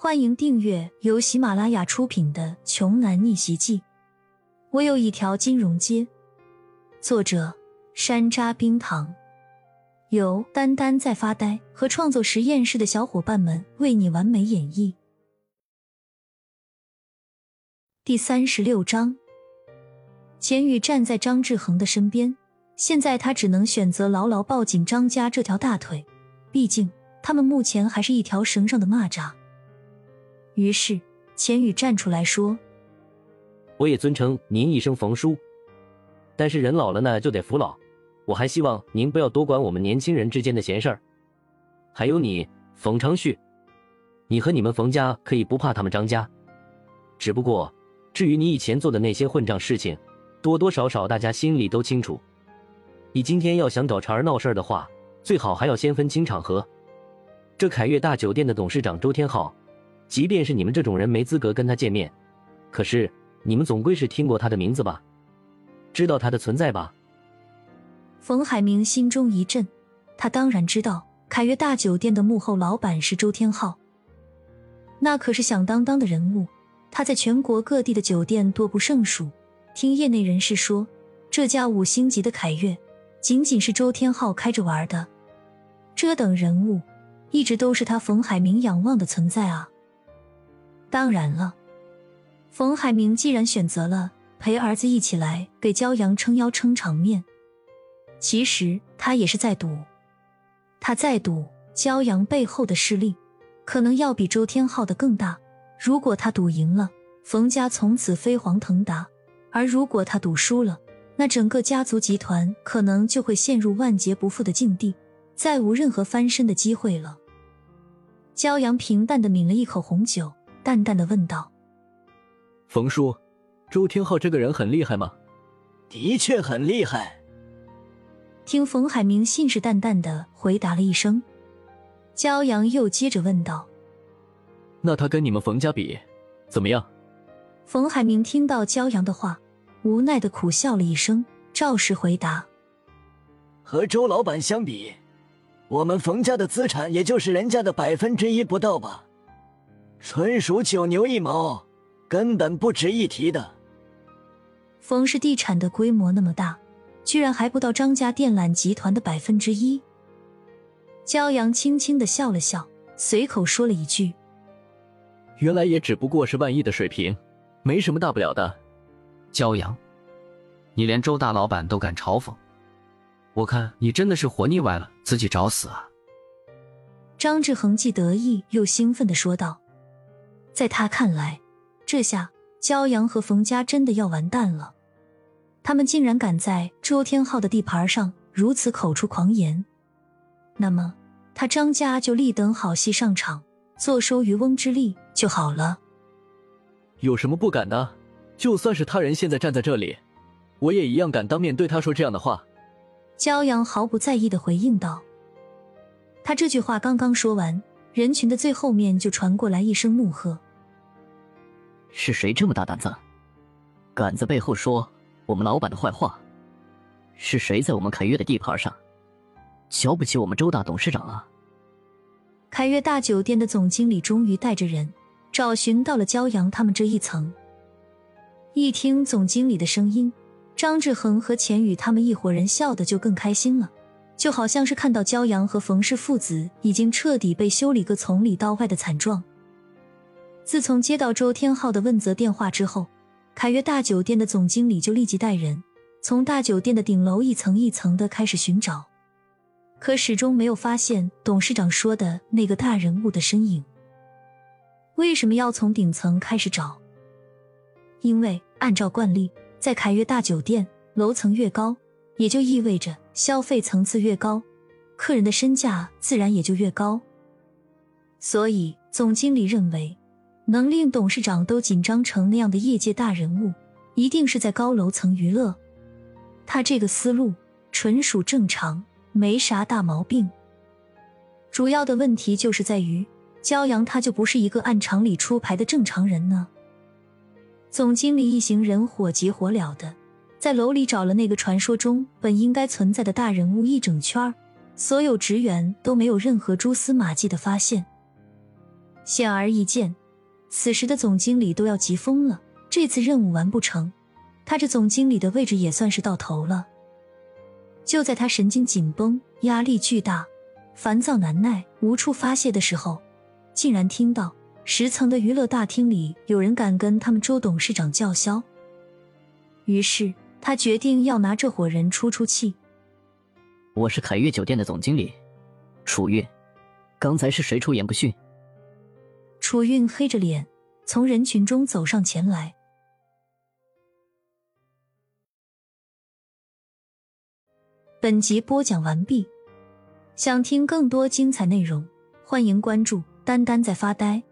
欢迎订阅由喜马拉雅出品的《穷男逆袭记》。我有一条金融街。作者：山楂冰糖，由丹丹在发呆和创作实验室的小伙伴们为你完美演绎。第三十六章，钱宇站在张志恒的身边，现在他只能选择牢牢抱紧张家这条大腿，毕竟他们目前还是一条绳上的蚂蚱。于是，钱宇站出来说：“我也尊称您一声冯叔，但是人老了呢，就得服老。我还希望您不要多管我们年轻人之间的闲事儿。还有你，冯昌旭，你和你们冯家可以不怕他们张家。只不过，至于你以前做的那些混账事情，多多少少大家心里都清楚。你今天要想找茬儿闹事儿的话，最好还要先分清场合。这凯悦大酒店的董事长周天浩。”即便是你们这种人没资格跟他见面，可是你们总归是听过他的名字吧？知道他的存在吧？冯海明心中一震，他当然知道凯悦大酒店的幕后老板是周天浩，那可是响当当的人物，他在全国各地的酒店多不胜数。听业内人士说，这家五星级的凯悦，仅仅是周天浩开着玩的。这等人物，一直都是他冯海明仰望的存在啊！当然了，冯海明既然选择了陪儿子一起来给骄阳撑腰撑场面，其实他也是在赌，他在赌骄阳背后的势力可能要比周天浩的更大。如果他赌赢了，冯家从此飞黄腾达；而如果他赌输了，那整个家族集团可能就会陷入万劫不复的境地，再无任何翻身的机会了。骄阳平淡的抿了一口红酒。淡淡的问道：“冯叔，周天浩这个人很厉害吗？”“的确很厉害。”听冯海明信誓旦旦的回答了一声，骄阳又接着问道：“那他跟你们冯家比，怎么样？”冯海明听到骄阳的话，无奈的苦笑了一声，照实回答：“和周老板相比，我们冯家的资产也就是人家的百分之一不到吧。”纯属九牛一毛，根本不值一提的。冯氏地产的规模那么大，居然还不到张家电缆集团的百分之一。骄阳轻轻的笑了笑，随口说了一句：“原来也只不过是万亿的水平，没什么大不了的。”骄阳，你连周大老板都敢嘲讽，我看你真的是活腻歪了，自己找死啊！张志恒既得意又兴奋的说道。在他看来，这下骄阳和冯家真的要完蛋了。他们竟然敢在周天浩的地盘上如此口出狂言，那么他张家就立等好戏上场，坐收渔翁之利就好了。有什么不敢的？就算是他人现在站在这里，我也一样敢当面对他说这样的话。骄阳毫不在意的回应道。他这句话刚刚说完，人群的最后面就传过来一声怒喝。是谁这么大胆子，敢在背后说我们老板的坏话？是谁在我们凯悦的地盘上瞧不起我们周大董事长啊？凯悦大酒店的总经理终于带着人找寻到了骄阳他们这一层。一听总经理的声音，张志恒和钱宇他们一伙人笑得就更开心了，就好像是看到骄阳和冯氏父子已经彻底被修理个从里到外的惨状。自从接到周天浩的问责电话之后，凯悦大酒店的总经理就立即带人从大酒店的顶楼一层一层的开始寻找，可始终没有发现董事长说的那个大人物的身影。为什么要从顶层开始找？因为按照惯例，在凯悦大酒店，楼层越高，也就意味着消费层次越高，客人的身价自然也就越高。所以，总经理认为。能令董事长都紧张成那样的业界大人物，一定是在高楼层娱乐。他这个思路纯属正常，没啥大毛病。主要的问题就是在于，骄阳他就不是一个按常理出牌的正常人呢。总经理一行人火急火燎的在楼里找了那个传说中本应该存在的大人物一整圈所有职员都没有任何蛛丝马迹的发现。显而易见，此时的总经理都要急疯了。这次任务完不成，他这总经理的位置也算是到头了。就在他神经紧绷、压力巨大、烦躁难耐、无处发泄的时候，竟然听到十层的娱乐大厅里有人敢跟他们周董事长叫嚣。于是他决定要拿这伙人出出气。我是凯悦酒店的总经理，楚月。刚才是谁出言不逊？楚韵黑着脸从人群中走上前来。本集播讲完毕，想听更多精彩内容，欢迎关注“丹丹在发呆”。